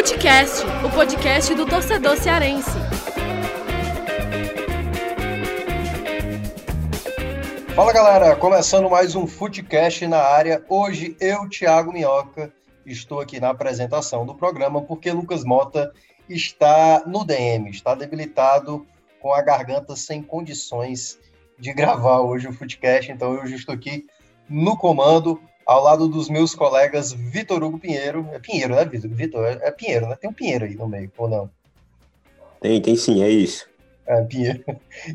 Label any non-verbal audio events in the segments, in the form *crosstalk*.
Futecast, o podcast do torcedor cearense. Fala galera, começando mais um Futecast na área. Hoje eu, Thiago Minhoca, estou aqui na apresentação do programa porque Lucas Mota está no DM, está debilitado com a garganta sem condições de *laughs* gravar hoje o Futecast, então eu estou aqui no comando ao lado dos meus colegas Vitor Hugo Pinheiro. É Pinheiro, né, Vitor? Vitor, é, é Pinheiro, né? Tem um Pinheiro aí no meio, ou não? Tem, tem sim, é isso. É, Pinheiro.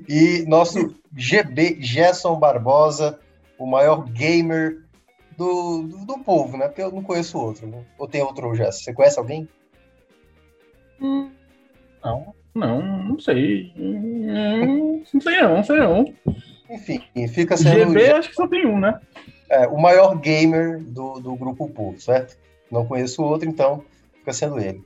E nosso GB Gerson Barbosa, o maior gamer do, do, do, povo, né? Porque eu não conheço outro, né? Ou tem outro Gerson? Você conhece alguém? Hum, não, não, não sei. Hum, não sei não, não sei não. Enfim, fica sendo... GB acho que só tem um, né? É, o maior gamer do, do grupo Pool, certo? Não conheço outro, então fica sendo ele.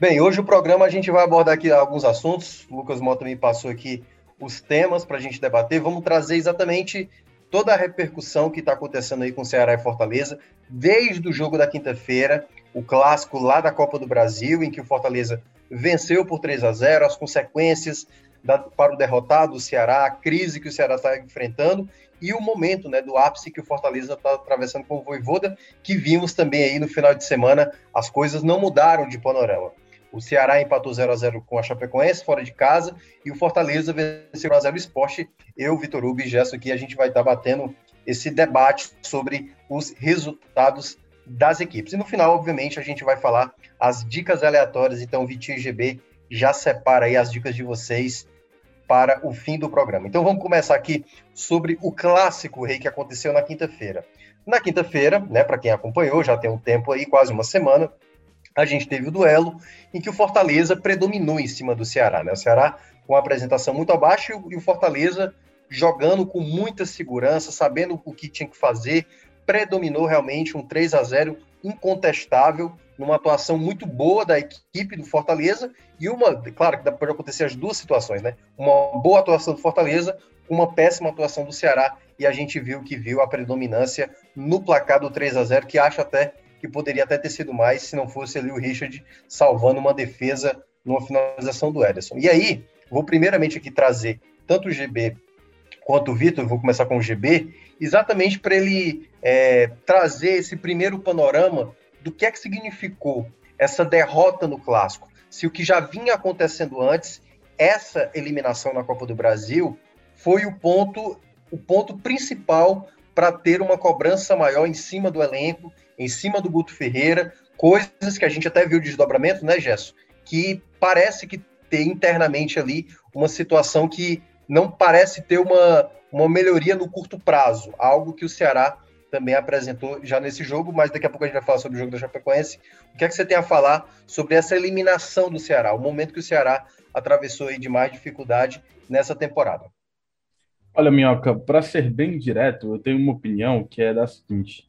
Bem, hoje o programa a gente vai abordar aqui alguns assuntos. O Lucas Mota me passou aqui os temas para a gente debater. Vamos trazer exatamente toda a repercussão que está acontecendo aí com Ceará e Fortaleza, desde o jogo da quinta-feira, o clássico lá da Copa do Brasil, em que o Fortaleza venceu por 3 a 0, as consequências da, para o derrotado, o Ceará, a crise que o Ceará está enfrentando e o momento né, do ápice que o Fortaleza está atravessando com o Voivoda, que vimos também aí no final de semana, as coisas não mudaram de panorama. O Ceará empatou 0 a 0 com a Chapecoense, fora de casa, e o Fortaleza venceu 1 a 0 o Esporte. Eu, Vitor Hugo e Gesso aqui, a gente vai estar batendo esse debate sobre os resultados das equipes. E no final, obviamente, a gente vai falar as dicas aleatórias. Então, Vitinho e GB já separa aí as dicas de vocês para o fim do programa. Então vamos começar aqui sobre o clássico rei que aconteceu na quinta-feira. Na quinta-feira, né, para quem acompanhou, já tem um tempo aí, quase uma semana, a gente teve o duelo em que o Fortaleza predominou em cima do Ceará. Né? O Ceará com uma apresentação muito abaixo e o Fortaleza jogando com muita segurança, sabendo o que tinha que fazer, predominou realmente um 3 a 0 incontestável, numa atuação muito boa da equipe do Fortaleza e uma, claro que pode acontecer as duas situações, né? Uma boa atuação do Fortaleza, uma péssima atuação do Ceará e a gente viu que viu a predominância no placar do 3 a 0 que acho até que poderia até ter sido mais se não fosse ali o Richard salvando uma defesa numa finalização do Ederson. E aí, vou primeiramente aqui trazer tanto o GB quanto o Vitor, vou começar com o GB, exatamente para ele é, trazer esse primeiro panorama do que é que significou essa derrota no clássico. Se o que já vinha acontecendo antes, essa eliminação na Copa do Brasil foi o ponto, o ponto principal para ter uma cobrança maior em cima do elenco, em cima do Guto Ferreira, coisas que a gente até viu de desdobramento, né, Gesso? Que parece que tem internamente ali uma situação que não parece ter uma, uma melhoria no curto prazo, algo que o Ceará também apresentou já nesse jogo, mas daqui a pouco a gente vai falar sobre o jogo da Chapecoense. O que é que você tem a falar sobre essa eliminação do Ceará, o momento que o Ceará atravessou aí de mais dificuldade nessa temporada? Olha, Minhoca, para ser bem direto, eu tenho uma opinião que é da seguinte: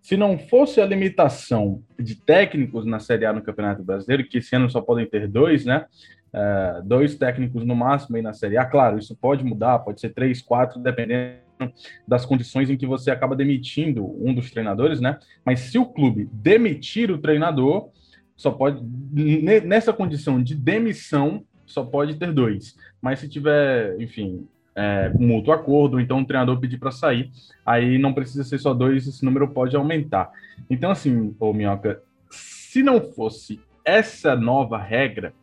se não fosse a limitação de técnicos na Série A no Campeonato Brasileiro, que esse ano só podem ter dois, né? Uh, dois técnicos no máximo aí na Série A, claro, isso pode mudar, pode ser três, quatro, dependendo *laughs* das condições em que você acaba demitindo um dos treinadores, né? Mas se o clube demitir o treinador, só pode nessa condição de demissão só pode ter dois. Mas se tiver, enfim, é, um mútuo acordo, então o treinador pedir para sair, aí não precisa ser só dois, esse número pode aumentar. Então, assim, ô Minhoca, se não fosse essa nova regra,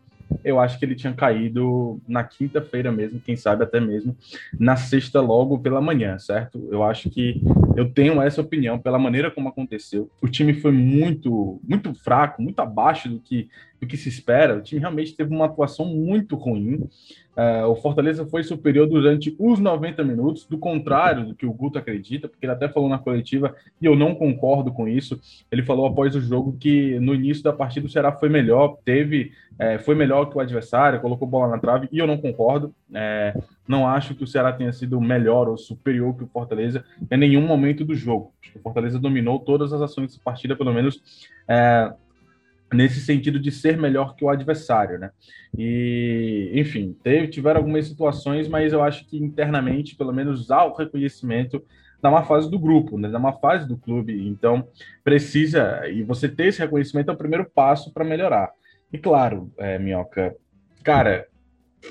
eu acho que ele tinha caído na quinta-feira mesmo, quem sabe até mesmo na sexta logo pela manhã, certo? Eu acho que eu tenho essa opinião pela maneira como aconteceu. O time foi muito, muito fraco, muito abaixo do que, do que se espera. O time realmente teve uma atuação muito ruim. Uh, o Fortaleza foi superior durante os 90 minutos, do contrário do que o Guto acredita, porque ele até falou na coletiva, e eu não concordo com isso. Ele falou após o jogo que no início da partida o Ceará foi melhor, teve, é, foi melhor que o adversário, colocou bola na trave, e eu não concordo. É, não acho que o Ceará tenha sido melhor ou superior que o Fortaleza em nenhum momento do jogo. O Fortaleza dominou todas as ações dessa partida, pelo menos. É, nesse sentido de ser melhor que o adversário, né? E, enfim, teve, tiveram algumas situações, mas eu acho que internamente, pelo menos há o reconhecimento da má fase do grupo, né, da má fase do clube. Então, precisa, e você ter esse reconhecimento é o primeiro passo para melhorar. E claro, é, Minhoca, cara,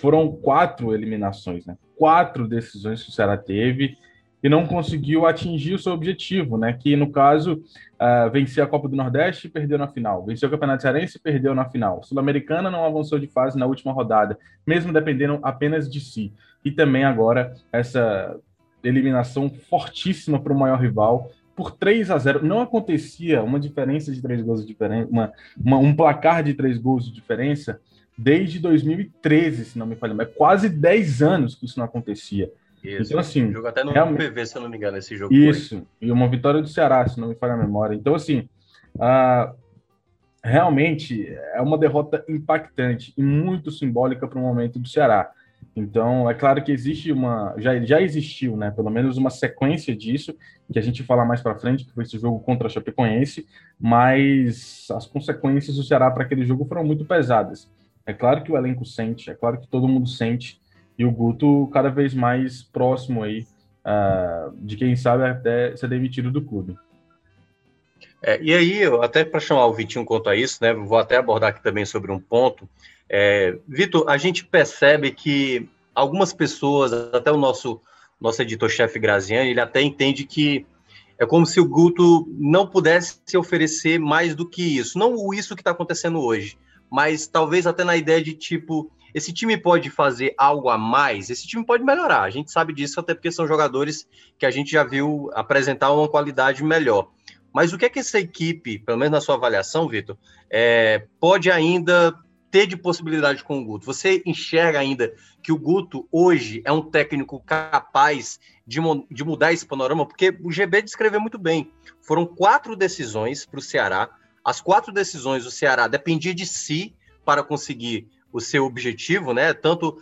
foram quatro eliminações, né? Quatro decisões que o Ceará teve e não conseguiu atingir o seu objetivo, né? Que no caso, uh, vencer a Copa do Nordeste e perdeu na final. Venceu o Campeonato Cearense e perdeu na final. Sul-Americana não avançou de fase na última rodada, mesmo dependendo apenas de si. E também agora essa eliminação fortíssima para o maior rival por 3 a 0. Não acontecia uma diferença de três gols de diferença, uma, uma, um placar de três gols de diferença desde 2013, se não me falha, mas quase 10 anos que isso não acontecia. Isso. Então, assim. Jogo até no realmente... PV, se eu não me engano, esse jogo. Isso, foi. e uma vitória do Ceará, se não me falha a memória. Então, assim, uh, realmente é uma derrota impactante e muito simbólica para o momento do Ceará. Então, é claro que existe uma. Já, já existiu, né? Pelo menos uma sequência disso, que a gente fala mais para frente, que foi esse jogo contra a Chapecoense, mas as consequências do Ceará para aquele jogo foram muito pesadas. É claro que o elenco sente, é claro que todo mundo sente, e o Guto cada vez mais próximo aí uh, de quem sabe até ser demitido do clube. É, e aí, até para chamar o Vitinho quanto a isso, né? Vou até abordar aqui também sobre um ponto. É, Vitor, a gente percebe que algumas pessoas, até o nosso nosso editor-chefe Graziani, ele até entende que é como se o Guto não pudesse se oferecer mais do que isso. Não o isso que está acontecendo hoje, mas talvez até na ideia de tipo, esse time pode fazer algo a mais, esse time pode melhorar. A gente sabe disso até porque são jogadores que a gente já viu apresentar uma qualidade melhor. Mas o que é que essa equipe, pelo menos na sua avaliação, Vitor, é, pode ainda ter de possibilidade com o Guto? Você enxerga ainda que o Guto hoje é um técnico capaz de, de mudar esse panorama? Porque o GB descreveu muito bem. Foram quatro decisões para o Ceará. As quatro decisões o Ceará dependia de si para conseguir o seu objetivo, né? Tanto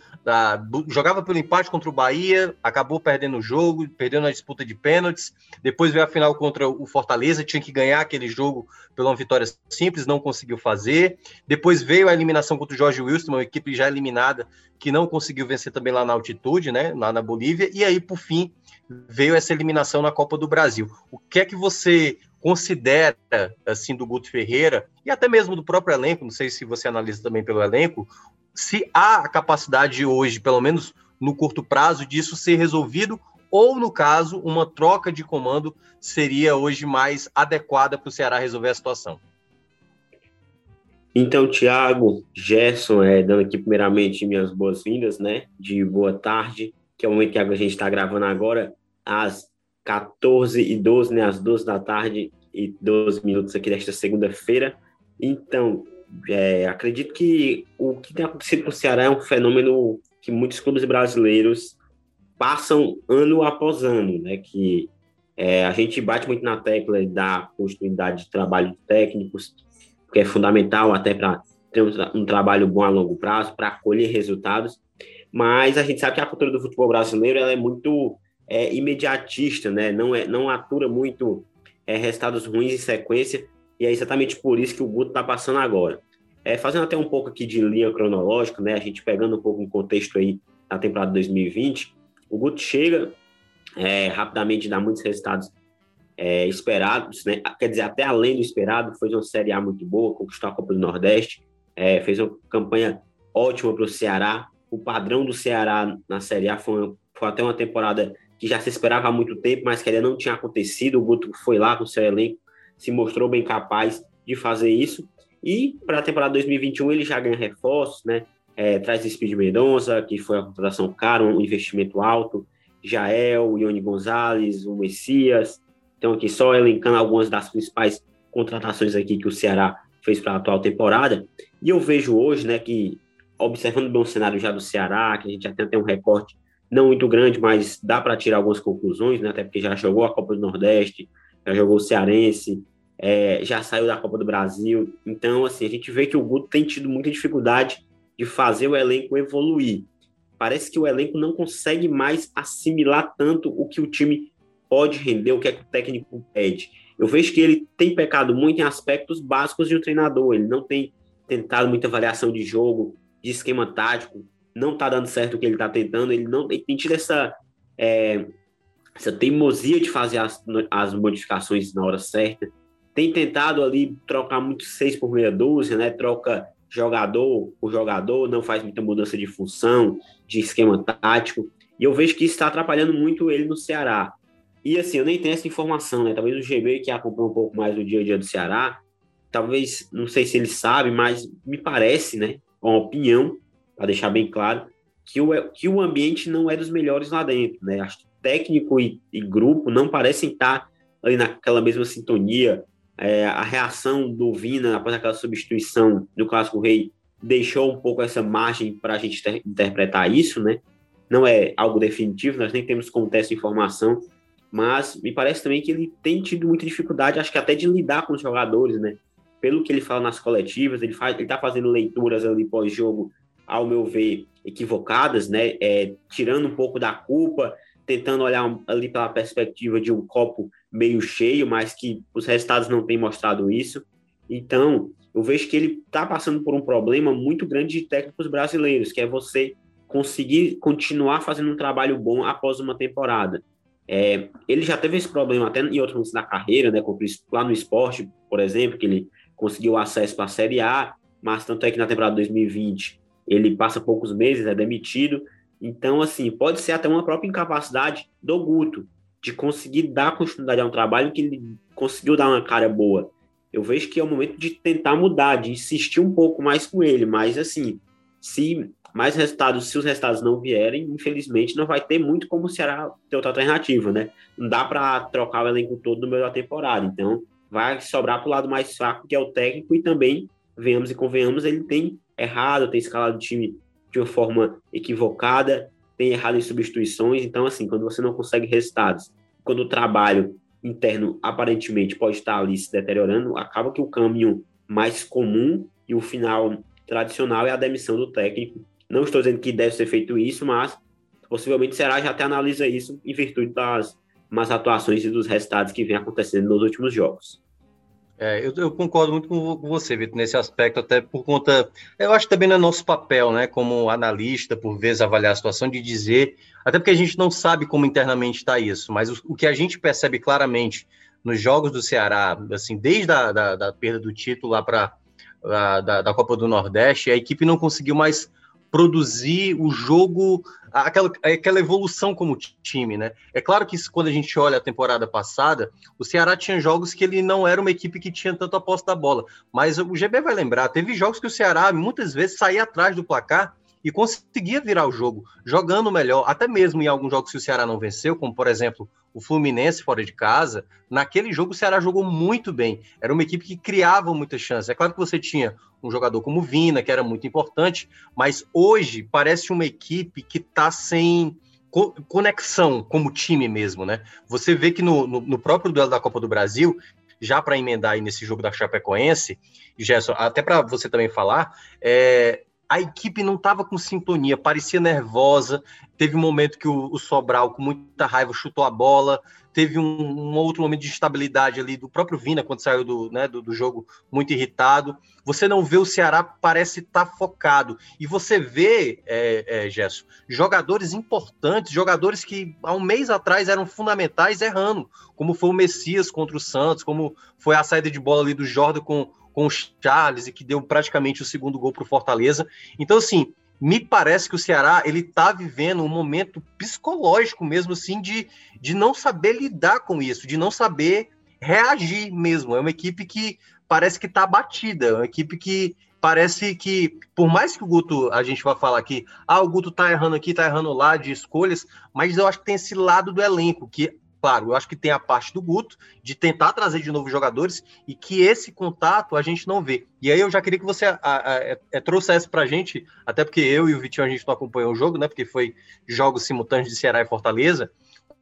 jogava pelo empate contra o Bahia, acabou perdendo o jogo, perdendo a disputa de pênaltis. Depois veio a final contra o Fortaleza, tinha que ganhar aquele jogo pela uma vitória simples, não conseguiu fazer. Depois veio a eliminação contra o Jorge Wilson, uma equipe já eliminada que não conseguiu vencer também lá na altitude, né? Lá na Bolívia. E aí, por fim, veio essa eliminação na Copa do Brasil. O que é que você considera, assim, do Guto Ferreira, e até mesmo do próprio elenco, não sei se você analisa também pelo elenco, se há a capacidade hoje, pelo menos no curto prazo, disso ser resolvido, ou, no caso, uma troca de comando seria hoje mais adequada para o Ceará resolver a situação? Então, Thiago, Gerson, é, dando aqui primeiramente minhas boas-vindas, né? De boa tarde, que é o momento que a gente está gravando agora, às 14 e 12, né, às 12 da tarde e 12 minutos aqui desta segunda-feira. Então, é, acredito que o que tem acontecido com o Ceará é um fenômeno que muitos clubes brasileiros passam ano após ano, né, que é, a gente bate muito na tecla da continuidade de trabalho de técnicos, que é fundamental até para ter um, um, trabalho bom a longo prazo, para colher resultados, mas a gente sabe que a cultura do futebol brasileiro ela é muito é, imediatista, né? Não, é, não atura muito é, resultados ruins em sequência, e é exatamente por isso que o Guto está passando agora. É, fazendo até um pouco aqui de linha cronológica, né? A gente pegando um pouco o contexto aí da temporada 2020, o Guto chega é, rapidamente, dá muitos resultados é, esperados, né? Quer dizer, até além do esperado, foi uma Série A muito boa, conquistou a Copa do Nordeste, é, fez uma campanha ótima para o Ceará. O padrão do Ceará na Série A foi, foi até uma temporada que já se esperava há muito tempo, mas que ainda não tinha acontecido. O Guto foi lá com seu elenco, se mostrou bem capaz de fazer isso. E para a temporada 2021 ele já ganha reforços, né? É, traz Speed Mendonça, que foi a contratação cara, um investimento alto. Jael, Ione Gonzalez, o Messias. Então, aqui só elencando algumas das principais contratações aqui que o Ceará fez para a atual temporada. E eu vejo hoje, né, que observando bem o cenário já do Ceará, que a gente já tem até um recorte não muito grande, mas dá para tirar algumas conclusões, né? até porque já jogou a Copa do Nordeste, já jogou o Cearense, é, já saiu da Copa do Brasil. Então, assim, a gente vê que o Guto tem tido muita dificuldade de fazer o elenco evoluir. Parece que o elenco não consegue mais assimilar tanto o que o time pode render, o que, é que o técnico pede. Eu vejo que ele tem pecado muito em aspectos básicos de um treinador. Ele não tem tentado muita variação de jogo, de esquema tático, não está dando certo o que ele está tentando, ele não ele tido essa, é, essa teimosia de fazer as, as modificações na hora certa. Tem tentado ali trocar muito seis por meia dúzia, né? Troca jogador por jogador, não faz muita mudança de função, de esquema tático. E eu vejo que isso está atrapalhando muito ele no Ceará. E assim, eu nem tenho essa informação, né? Talvez o GB, que acompanha um pouco mais o dia a dia do Ceará, talvez, não sei se ele sabe, mas me parece, né? Uma opinião, para deixar bem claro, que o, que o ambiente não é dos melhores lá dentro, né? Acho que técnico e, e grupo não parecem estar ali naquela mesma sintonia. É, a reação do Vina após aquela substituição no Clássico Rei deixou um pouco essa margem para a gente ter, interpretar isso, né? Não é algo definitivo, nós nem temos como teste de informação, mas me parece também que ele tem tido muita dificuldade, acho que até de lidar com os jogadores, né? Pelo que ele fala nas coletivas, ele faz, ele está fazendo leituras ali pós-jogo, ao meu ver, equivocadas, né? É, tirando um pouco da culpa, tentando olhar ali pela perspectiva de um copo meio cheio, mas que os resultados não têm mostrado isso. Então, eu vejo que ele está passando por um problema muito grande de técnicos brasileiros, que é você conseguir continuar fazendo um trabalho bom após uma temporada. É, ele já teve esse problema até em outros momentos da carreira, né, lá no esporte, por exemplo, que ele conseguiu acesso para a Série A, mas tanto é que na temporada 2020 ele passa poucos meses, é demitido, então, assim, pode ser até uma própria incapacidade do Guto de conseguir dar continuidade a um trabalho que ele conseguiu dar uma cara boa. Eu vejo que é o momento de tentar mudar, de insistir um pouco mais com ele, mas assim, se mais resultados, se os resultados não vierem, infelizmente não vai ter muito como o Ceará ter outra alternativa, né? Não dá para trocar o elenco todo no meio da temporada, então vai sobrar para o lado mais fraco, que é o técnico, e também, venhamos e convenhamos, ele tem errado, tem escalado o time de uma forma equivocada, tem errado em substituições. Então, assim, quando você não consegue resultados, quando o trabalho interno aparentemente pode estar ali se deteriorando, acaba que o caminho mais comum e o final tradicional é a demissão do técnico. Não estou dizendo que deve ser feito isso, mas possivelmente será já até analisa isso em virtude das más atuações e dos resultados que vem acontecendo nos últimos jogos. É, eu, eu, concordo muito com você, Vitor, nesse aspecto, até por conta. Eu acho que também não é nosso papel, né, como analista, por vezes avaliar a situação, de dizer, até porque a gente não sabe como internamente está isso, mas o, o, que a gente percebe claramente nos jogos do Ceará, assim, desde a da, da perda do título lá para da, da Copa do Nordeste, a equipe não conseguiu mais produzir o jogo, aquela, aquela evolução como time, né? É claro que quando a gente olha a temporada passada, o Ceará tinha jogos que ele não era uma equipe que tinha tanto a posse da bola, mas o GB vai lembrar, teve jogos que o Ceará muitas vezes saía atrás do placar e conseguia virar o jogo, jogando melhor, até mesmo em alguns jogos que o Ceará não venceu, como por exemplo o Fluminense fora de casa, naquele jogo o Ceará jogou muito bem. Era uma equipe que criava muitas chances. É claro que você tinha um jogador como Vina, que era muito importante, mas hoje parece uma equipe que está sem conexão como time mesmo, né? Você vê que no, no, no próprio duelo da Copa do Brasil, já para emendar aí nesse jogo da Chapecoense, Gerson, até para você também falar, é, a equipe não estava com sintonia, parecia nervosa. Teve um momento que o, o, Sobral, com muita raiva, chutou a bola. Teve um, um, outro momento de instabilidade ali do próprio Vina, quando saiu do, né, do, do jogo, muito irritado. Você não vê o Ceará, parece estar tá focado. E você vê, é, é, Gesso, jogadores importantes, jogadores que há um mês atrás eram fundamentais errando, como foi o Messias contra o Santos, como foi a saída de bola ali do Jordan com com o Charles e que deu praticamente o segundo gol para o Fortaleza. Então, assim, me parece que o Ceará ele está vivendo um momento psicológico mesmo, assim, de, de não saber lidar com isso, de não saber reagir mesmo. É uma equipe que parece que está abatida, é uma equipe que parece que, por mais que o Guto, a gente vai falar aqui, ah, o Guto tá errando aqui, tá errando lá de escolhas, mas eu acho que tem esse lado do elenco, que Claro, eu acho que tem a parte do Guto de tentar trazer de novo jogadores e que esse contato a gente não vê. E aí eu já queria que você a, a, a, é, trouxesse para a gente, até porque eu e o Vitinho a gente não acompanhou o jogo, né? Porque foi jogos simultâneos de Ceará e Fortaleza.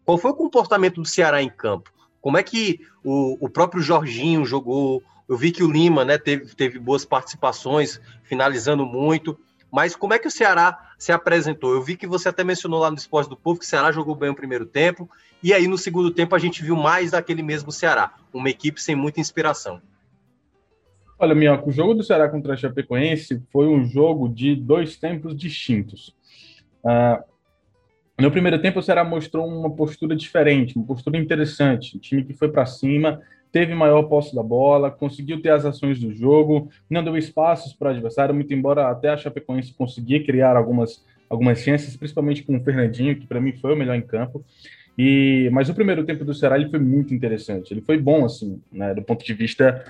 Qual foi o comportamento do Ceará em campo? Como é que o, o próprio Jorginho jogou? Eu vi que o Lima né, teve, teve boas participações, finalizando muito. Mas como é que o Ceará se apresentou? Eu vi que você até mencionou lá no Esporte do Povo que o Ceará jogou bem o primeiro tempo, e aí no segundo tempo a gente viu mais daquele mesmo Ceará, uma equipe sem muita inspiração. Olha, Minhoca, o jogo do Ceará contra a Chapecoense foi um jogo de dois tempos distintos. Uh, No primeiro tempo, o Ceará mostrou uma postura diferente, uma postura interessante. Um time que foi para cima, teve maior posse da bola, conseguiu ter as ações do jogo, não deu espaços para o adversário, muito embora até a Chapecoense conseguia criar algumas, algumas chances, principalmente com o Fernandinho, que para mim foi o melhor em campo. E, mas o primeiro tempo do Ceará ele foi muito interessante. Ele foi bom, assim, né, do ponto de vista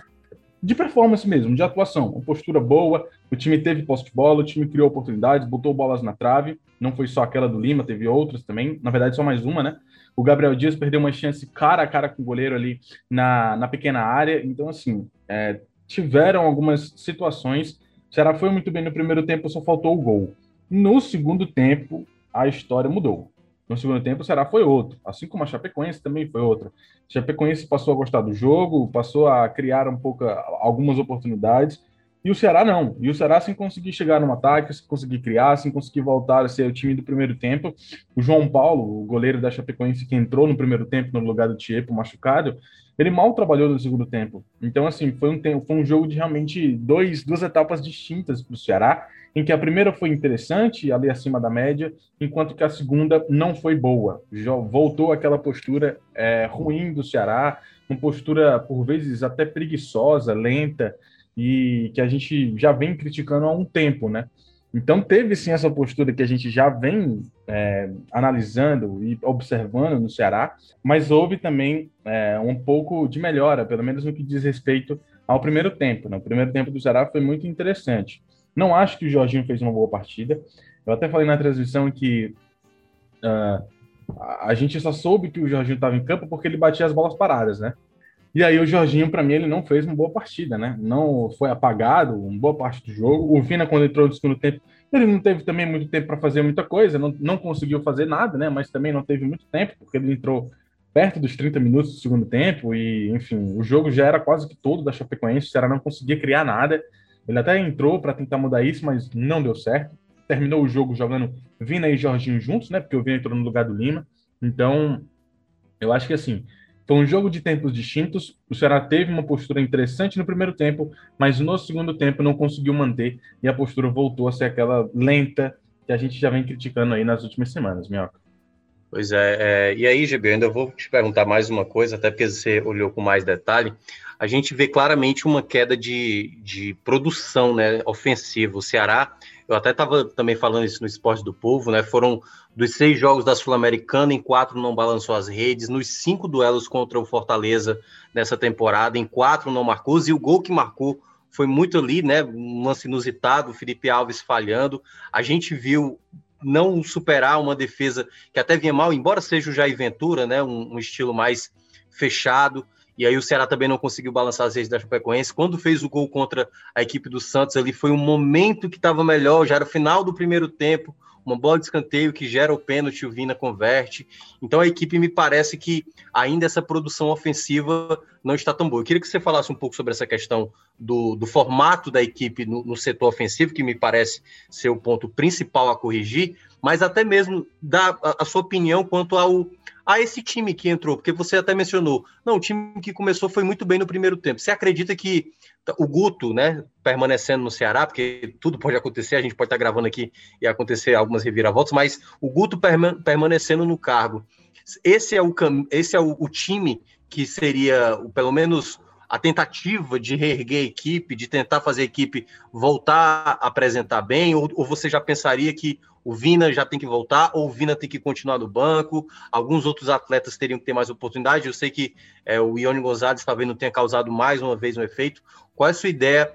de performance mesmo, de atuação, uma postura boa. O time teve posse de bola, o time criou oportunidades, botou bolas na trave. Não foi só aquela do Lima, teve outras também. Na verdade, só mais uma, né? O Gabriel Dias perdeu uma chance cara a cara com o goleiro ali na, na pequena área. Então, assim, é, tiveram algumas situações. O Ceará foi muito bem no primeiro tempo, só faltou o gol. No segundo tempo, a história mudou. No segundo tempo, o Ceará foi outro, assim como a Chapecoense também foi outra. A Chapecoense passou a gostar do jogo, passou a criar um pouco algumas oportunidades, e o Ceará não. E o Ceará, sem conseguir chegar no ataque, sem conseguir criar, sem conseguir voltar a ser o time do primeiro tempo. O João Paulo, o goleiro da Chapecoense, que entrou no primeiro tempo no lugar do Tiepo machucado, ele mal trabalhou no segundo tempo. Então, assim, foi um, tempo, foi um jogo de realmente dois, duas etapas distintas para o Ceará em que a primeira foi interessante, ali acima da média, enquanto que a segunda não foi boa. Já voltou aquela postura é, ruim do Ceará, uma postura, por vezes, até preguiçosa, lenta, e que a gente já vem criticando há um tempo, né? Então, teve sim essa postura que a gente já vem é, analisando e observando no Ceará, mas houve também é, um pouco de melhora, pelo menos no que diz respeito ao primeiro tempo. Né? O primeiro tempo do Ceará foi muito interessante. Não acho que o Jorginho fez uma boa partida. Eu até falei na transmissão que uh, a gente só soube que o Jorginho estava em campo porque ele batia as bolas paradas, né? E aí o Jorginho, para mim, ele não fez uma boa partida, né? Não foi apagado uma boa parte do jogo. O Vina, quando entrou no segundo tempo, ele não teve também muito tempo para fazer muita coisa, não, não conseguiu fazer nada, né? Mas também não teve muito tempo, porque ele entrou perto dos 30 minutos do segundo tempo e, enfim, o jogo já era quase que todo da Chapecoense, o Ceará não conseguia criar nada. Ele até entrou para tentar mudar isso, mas não deu certo. Terminou o jogo jogando Vina e Jorginho juntos, né? Porque o Vina entrou no lugar do Lima. Então, eu acho que assim, foi um jogo de tempos distintos. O Ceará teve uma postura interessante no primeiro tempo, mas no segundo tempo não conseguiu manter e a postura voltou a ser aquela lenta que a gente já vem criticando aí nas últimas semanas, Minhoca. Pois é, é, e aí, GB, ainda vou te perguntar mais uma coisa, até porque você olhou com mais detalhe a gente vê claramente uma queda de, de produção né, ofensiva. O Ceará, eu até estava também falando isso no Esporte do Povo, né? Foram dos seis jogos da Sul-Americana, em quatro não balançou as redes, nos cinco duelos contra o Fortaleza nessa temporada, em quatro não marcou, e o gol que marcou foi muito ali, né? Um lance inusitado, Felipe Alves falhando. A gente viu não superar uma defesa que até vinha mal, embora seja o Jair Ventura, né? Um, um estilo mais fechado. E aí o Ceará também não conseguiu balançar as redes da Chapecoense. Quando fez o gol contra a equipe do Santos, ali foi um momento que estava melhor, já era o final do primeiro tempo, uma bola de escanteio que gera o pênalti, o Vina converte. Então a equipe me parece que ainda essa produção ofensiva não está tão boa. Eu queria que você falasse um pouco sobre essa questão do, do formato da equipe no, no, setor ofensivo, que me parece ser o ponto principal a corrigir, mas até mesmo da a, a sua opinião quanto ao a esse time que entrou? Porque você até mencionou, não, o time que começou foi muito bem no primeiro tempo. Você acredita que o Guto, né, permanecendo no Ceará, porque tudo pode acontecer, a gente pode estar gravando aqui e acontecer algumas reviravoltas, mas o Guto permanecendo no cargo, esse é o, esse é o, o time que seria, pelo menos, a tentativa de reerguer a equipe, de tentar fazer a equipe voltar a apresentar bem, ou, ou você já pensaria que o Vina já tem que voltar, ou o Vina tem que continuar no banco, alguns outros atletas teriam que ter mais oportunidade. Eu sei que é, o Ione Gonzalez talvez não tenha causado mais uma vez um efeito. Qual é a sua ideia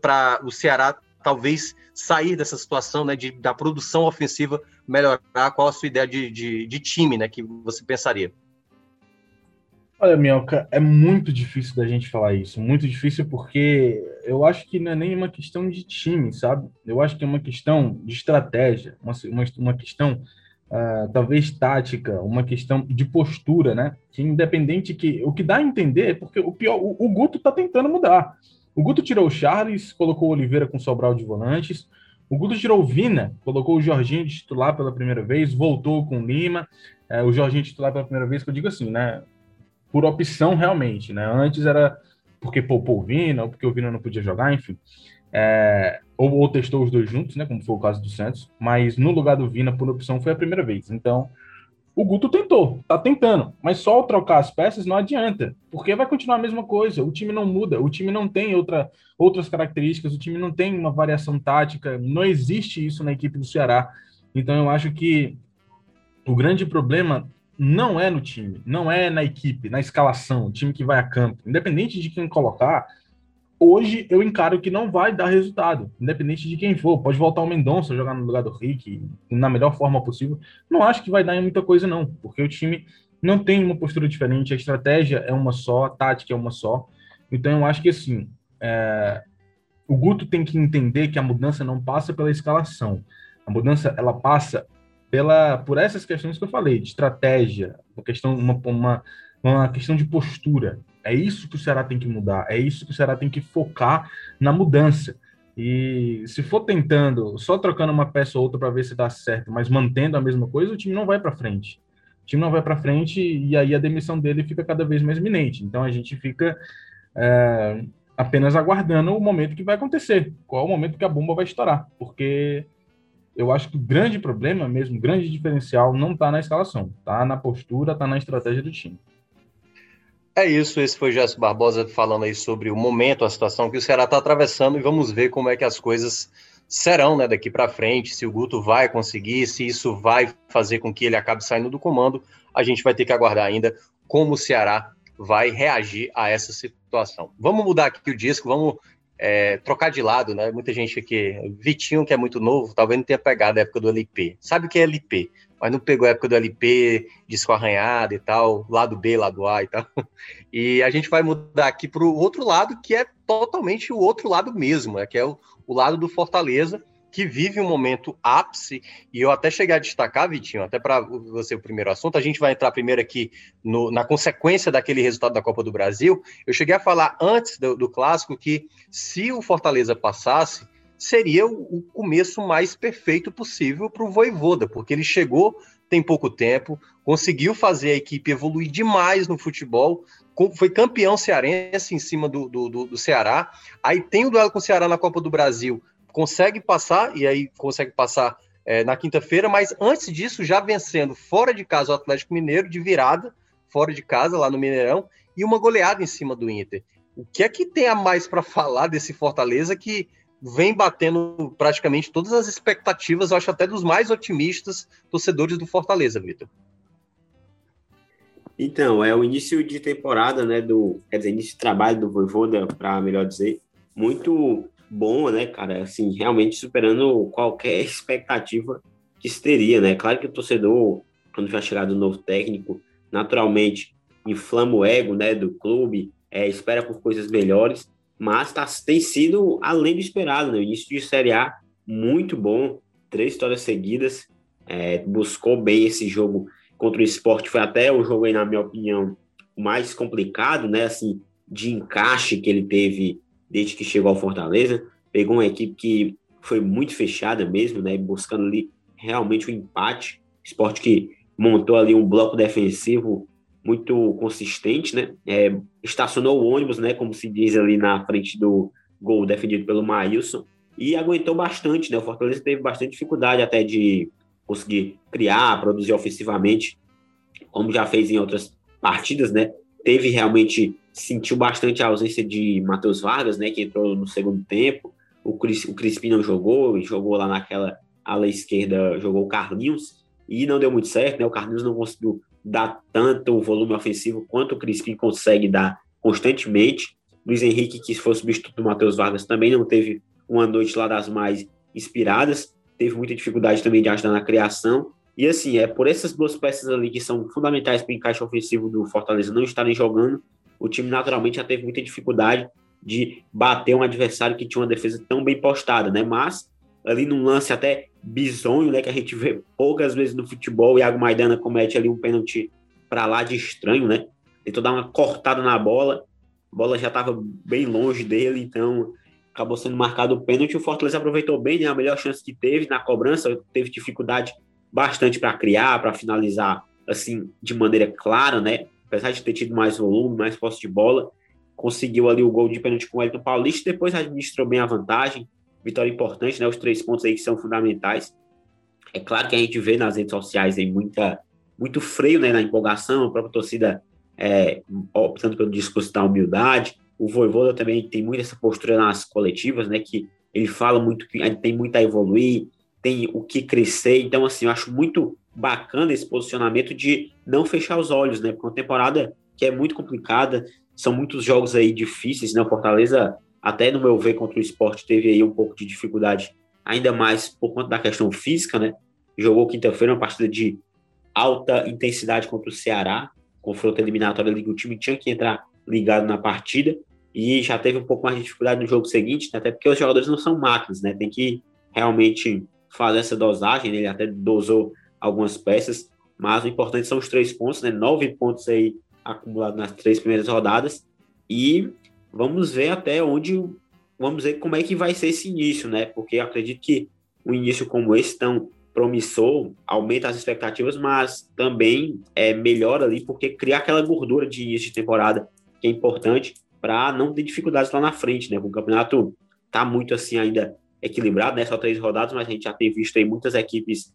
para o Ceará talvez sair dessa situação né, de, da produção ofensiva melhorar? Qual a sua ideia de, de, de time né, que você pensaria? Olha, Minhoca, é muito difícil da gente falar isso. Muito difícil porque eu acho que não é nem uma questão de time, sabe? Eu acho que é uma questão de estratégia, uma, uma, uma questão uh, talvez tática, uma questão de postura, né? Que independente que. O que dá a entender é porque o pior, o, o Guto tá tentando mudar. O Guto tirou o Charles, colocou o Oliveira com Sobral de volantes. O Guto tirou o Vina, colocou o Jorginho de titular pela primeira vez, voltou com o Lima. É, o Jorginho titular pela primeira vez, que eu digo assim, né? Por opção realmente, né? Antes era porque poupou o Vina, ou porque o Vina não podia jogar, enfim. É, ou, ou, testou os dois juntos, né, como foi o caso do Santos, mas no lugar do Vina, por opção, foi a primeira vez. Então, o Guto tentou, tá tentando, mas só trocar as peças não adianta, porque vai continuar a mesma coisa. O time não muda, o time não tem outra, outras características, o time não tem uma variação tática, não existe isso na equipe do Ceará. Então eu acho que o grande problema não é no time, não é na equipe, na escalação, o time que vai a campo. Independente de quem colocar, hoje eu encaro que não vai dar resultado, independente de quem for. Pode voltar o Mendonça jogar no lugar do Rick, na melhor forma possível. Não acho que vai dar em muita coisa, não, porque o time não tem uma postura diferente, a estratégia é uma só, a tática é uma só. Então eu acho que assim, é... o Guto tem que entender que a mudança não passa pela escalação. A mudança ela passa pela por essas questões que eu falei, de estratégia, uma questão, uma, uma, uma questão de postura. É isso que o Ceará tem que mudar, é isso que o Ceará tem que focar na mudança. E se for tentando, só trocando uma peça ou outra para ver se dá certo, mas mantendo a mesma coisa, o time não vai para frente. O time não vai para frente e aí a demissão dele fica cada vez mais iminente. Então a gente fica é, apenas aguardando o momento que vai acontecer, qual é o momento que a bomba vai estourar, porque eu acho que o grande problema mesmo, o grande diferencial não está na escalação, está na postura, está na estratégia do time. É isso, esse foi Gerson Barbosa falando aí sobre o momento, a situação que o Ceará está atravessando e vamos ver como é que as coisas serão né, daqui para frente, se o Guto vai conseguir, se isso vai fazer com que ele acabe saindo do comando, a gente vai ter que aguardar ainda como o Ceará vai reagir a essa situação. Vamos mudar aqui o disco, vamos é, trocar de lado, né? Muita gente aqui, Vitinho, que é muito novo, talvez não tenha pegado a época do LP. Sabe o que é LP? mas não pegou a época do LP, disco arranhado e tal, lado B, lado A e tal. *laughs* E a gente vai mudar aqui para o outro lado, que é totalmente o outro lado mesmo, né? que é o, o lado do Fortaleza, que vive um momento ápice, e eu até cheguei a destacar, Vitinho, até para você o primeiro assunto, a gente vai entrar primeiro aqui no, na consequência daquele resultado da Copa do Brasil. Eu cheguei a falar antes do, do clássico que se o Fortaleza passasse, seria o começo mais perfeito possível para o Voivoda, porque ele chegou tem pouco tempo, conseguiu fazer a equipe evoluir demais no futebol, foi campeão cearense em cima do, do, do, Ceará, aí tem o duelo com o Ceará na Copa do Brasil, consegue passar, e aí consegue passar é, na quinta-feira, mas antes disso, já vencendo fora de casa o Atlético Mineiro, de virada, fora de casa, lá no Mineirão, e uma goleada em cima do Inter. O que é que tem a mais para *laughs* falar desse Fortaleza que vem batendo praticamente todas as expectativas, eu acho até dos mais otimistas torcedores do Fortaleza, Vitor. Então, é o início de temporada, né, do, quer dizer, início de trabalho do Voivoda, para melhor dizer, muito bom, né, cara, assim, realmente superando qualquer *laughs* expectativa que se teria, né, claro que o torcedor, quando já chegar do novo técnico, naturalmente inflama o ego, né, do clube, é, espera por coisas melhores, mas tá, tem sido além do esperado, né? O início de Série A muito bom, três histórias seguidas, é, buscou bem esse jogo contra o esporte, foi até o jogo aí, na minha opinião, mais complicado, né? Assim, de encaixe que ele teve desde que chegou ao Fortaleza, pegou uma equipe que foi muito fechada mesmo, né? Buscando ali realmente o um empate, esporte que montou ali um bloco defensivo muito consistente, né? É, estacionou o ônibus, né? Como se diz ali na frente do gol defendido pelo Maílson e aguentou bastante, né? O Fortaleza teve bastante dificuldade até de conseguir criar, produzir ofensivamente, como já fez em outras partidas, né? Teve realmente sentiu bastante a ausência de Matheus Vargas, né? Que entrou no segundo tempo. O, Cris, o Crispim não jogou, e jogou lá naquela ala esquerda, jogou o Carlinhos e não deu muito certo, né? O Carlinhos não conseguiu dar tanto volume ofensivo quanto o Crispim consegue dar constantemente. Luiz Henrique, que foi substituto do Matheus Vargas, também não teve uma noite lá das mais inspiradas, teve muita dificuldade também de ajudar na criação. E assim, é por essas duas peças ali que são fundamentais para o encaixe ofensivo do Fortaleza não estarem jogando, o time naturalmente já teve muita dificuldade de bater um adversário que tinha uma defesa tão bem postada, né? Mas ali num lance até bizonho, né, que a gente vê poucas vezes no futebol, o Iago Maidana comete ali um pênalti para lá de estranho, né? Tentou dar uma cortada na bola, a bola já estava bem longe dele, então acabou sendo marcado o pênalti. O Fortaleza aproveitou bem, né? A melhor chance que teve na cobrança, teve dificuldade bastante para criar, para finalizar assim de maneira clara, né? Apesar de ter tido mais volume, mais posse de bola, conseguiu ali o gol de pênalti com o Elton Paulista, depois administrou bem a vantagem, vitória importante, né? Os três pontos aí que são fundamentais. É claro que a gente vê nas redes sociais aí muita, muito freio né, na empolgação, a própria torcida é, optando pelo discurso da humildade. O Voivoda também tem muito essa postura nas coletivas, né? Que ele fala muito que tem muito a evoluir, tem o que crescer. Então, assim, eu acho muito bacana esse posicionamento de não fechar os olhos, né? Porque é uma temporada que é muito complicada, são muitos jogos aí difíceis, né? O Fortaleza, até no meu ver, contra o esporte, teve aí um pouco de dificuldade, ainda mais por conta da questão física, né? Jogou quinta-feira uma partida de alta intensidade contra o Ceará, confronto eliminatório ali o time tinha que entrar ligado na partida e já teve um pouco mais de dificuldade no jogo seguinte, né? até porque os jogadores não são máquinas, né? Tem que realmente fazer essa dosagem, né? ele até dosou algumas peças, mas o importante são os três pontos, né? Nove pontos aí acumulados nas três primeiras rodadas e vamos ver até onde, vamos ver como é que vai ser esse início, né? Porque acredito que um início como esse tão promissor aumenta as expectativas, mas também é melhor ali porque cria aquela gordura de início de temporada que é importante para não ter dificuldades lá na frente, né? O campeonato tá muito assim ainda equilibrado, né? Só três rodadas, mas a gente já tem visto aí muitas equipes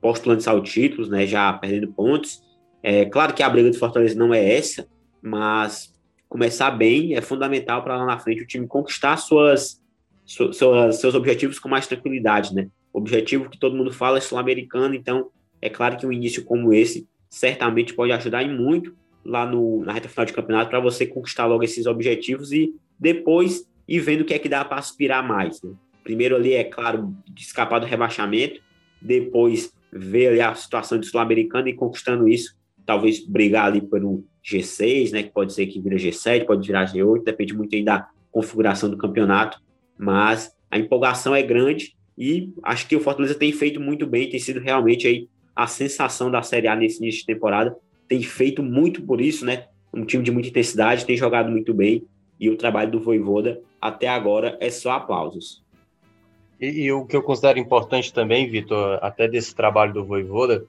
postulando ao títulos, né? Já perdendo pontos. É claro que a briga de Fortaleza não é essa, mas começar bem é fundamental para lá na frente o time conquistar suas, suas, seus objetivos com mais tranquilidade, né? Objetivo que todo mundo fala é sul-americano, então é claro que um início como esse certamente pode ajudar em muito lá no, na reta final de campeonato para você conquistar logo esses objetivos e depois ir vendo o que é que dá para aspirar mais. Né? Primeiro ali, é claro, escapar do rebaixamento, depois ver ali a situação de Sul-Americana e conquistando isso, talvez brigar ali um G6, né, que pode ser que vira G7, pode virar G8, depende muito aí da configuração do campeonato, mas a empolgação é grande e acho que o Fortaleza tem feito muito bem, tem sido realmente aí a sensação da Série A nesse início de temporada, tem feito muito por isso, né? Um time de muita intensidade, tem jogado muito bem e o trabalho do Voivoda até agora é só aplausos. E, e o que eu considero importante também, Vitor, até desse trabalho do Voivoda,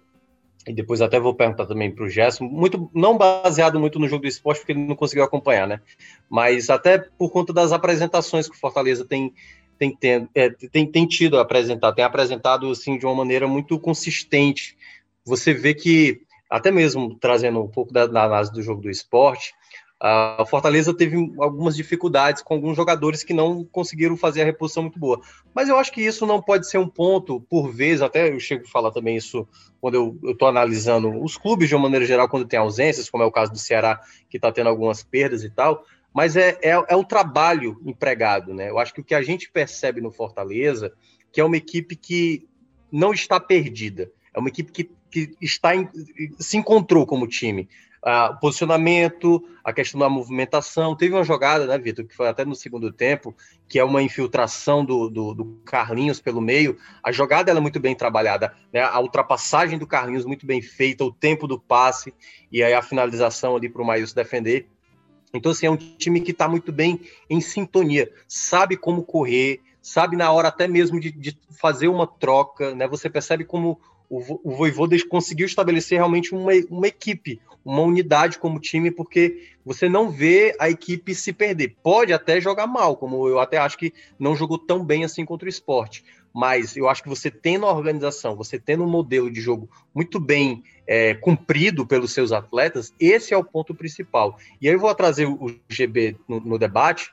e depois até vou perguntar também para o Gerson, muito, não baseado muito no jogo do esporte, porque ele não conseguiu acompanhar, né? Mas até por conta das apresentações que o Fortaleza tem, tem, tem, é, tem, tem tido a apresentar, tem apresentado assim, de uma maneira muito consistente. Você vê que até mesmo trazendo um pouco da, análise do jogo do esporte, a Fortaleza teve algumas dificuldades com alguns jogadores que não conseguiram fazer a reposição muito boa. Mas eu acho que isso não pode ser um ponto, por vez, até eu chego a falar também isso quando eu estou analisando os clubes de uma maneira geral, quando tem ausências, como é o caso do Ceará, que está tendo algumas perdas e tal. Mas é, é, é o trabalho empregado, né? Eu acho que o que a gente percebe no Fortaleza, que é uma equipe que não está perdida. É uma equipe que que está em, se encontrou como time. Ah, posicionamento, a questão da movimentação. Teve uma jogada, né, Vitor, que foi até no segundo tempo, que é uma infiltração do, do, do Carlinhos pelo meio. A jogada é muito bem trabalhada, né? a ultrapassagem do Carlinhos muito bem feita, o tempo do passe e aí a finalização ali para o Maílson defender. Então, assim, é um time que está muito bem em sintonia, sabe como correr, sabe na hora até mesmo de, de fazer uma troca, né? Você percebe como o, Voivoda conseguiu estabelecer realmente uma, uma equipe, uma unidade como time, porque você não vê a equipe se perder. Pode até jogar mal, como eu até acho que não jogou tão bem assim contra o esporte. Mas eu acho que você tendo a organização, você tendo um modelo de jogo muito bem é, cumprido pelos seus atletas, esse é o ponto principal. E aí eu vou trazer o GB no, no debate,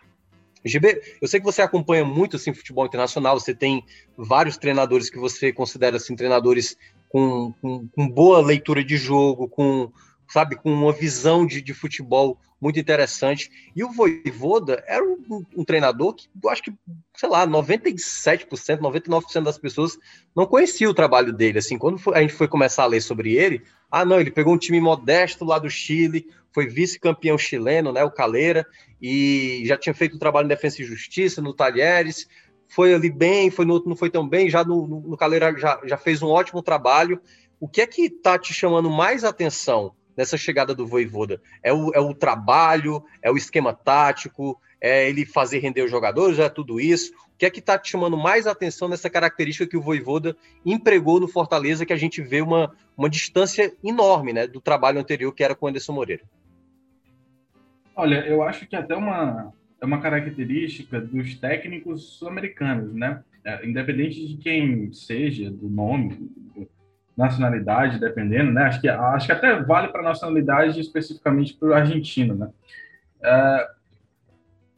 GB, eu sei que você acompanha muito assim futebol internacional, você tem vários treinadores que você considera assim treinadores com, com, com boa leitura de jogo, com sabe, com uma visão de, de futebol muito interessante. E o Voivoda era um, um, treinador que eu acho que, sei lá, 97%, 99% das pessoas não conhecia o trabalho dele. Assim, quando a gente foi começar a ler sobre ele, ah, não, ele pegou um time modesto lá do Chile, foi vice-campeão chileno, né, o Caleira, e já tinha feito um trabalho em Defesa e Justiça, no Talheres, foi ali bem, foi no outro não foi tão bem, já no, no, Caleira já, já fez um ótimo trabalho. O que é que está te chamando mais atenção nessa chegada do Voivoda? É o, é o trabalho, é o esquema tático, é ele fazer render os jogadores, é tudo isso. O que é que está te chamando mais atenção nessa característica que o Voivoda empregou no Fortaleza, que a gente vê uma, uma distância enorme né, do trabalho anterior que era com o Anderson Moreira? Olha, eu acho que até uma, é uma característica dos técnicos sul-americanos, né? É, independente de quem seja, do nome, nacionalidade, dependendo, né? Acho que, acho que até vale para nacionalidade especificamente para o argentino, né? É,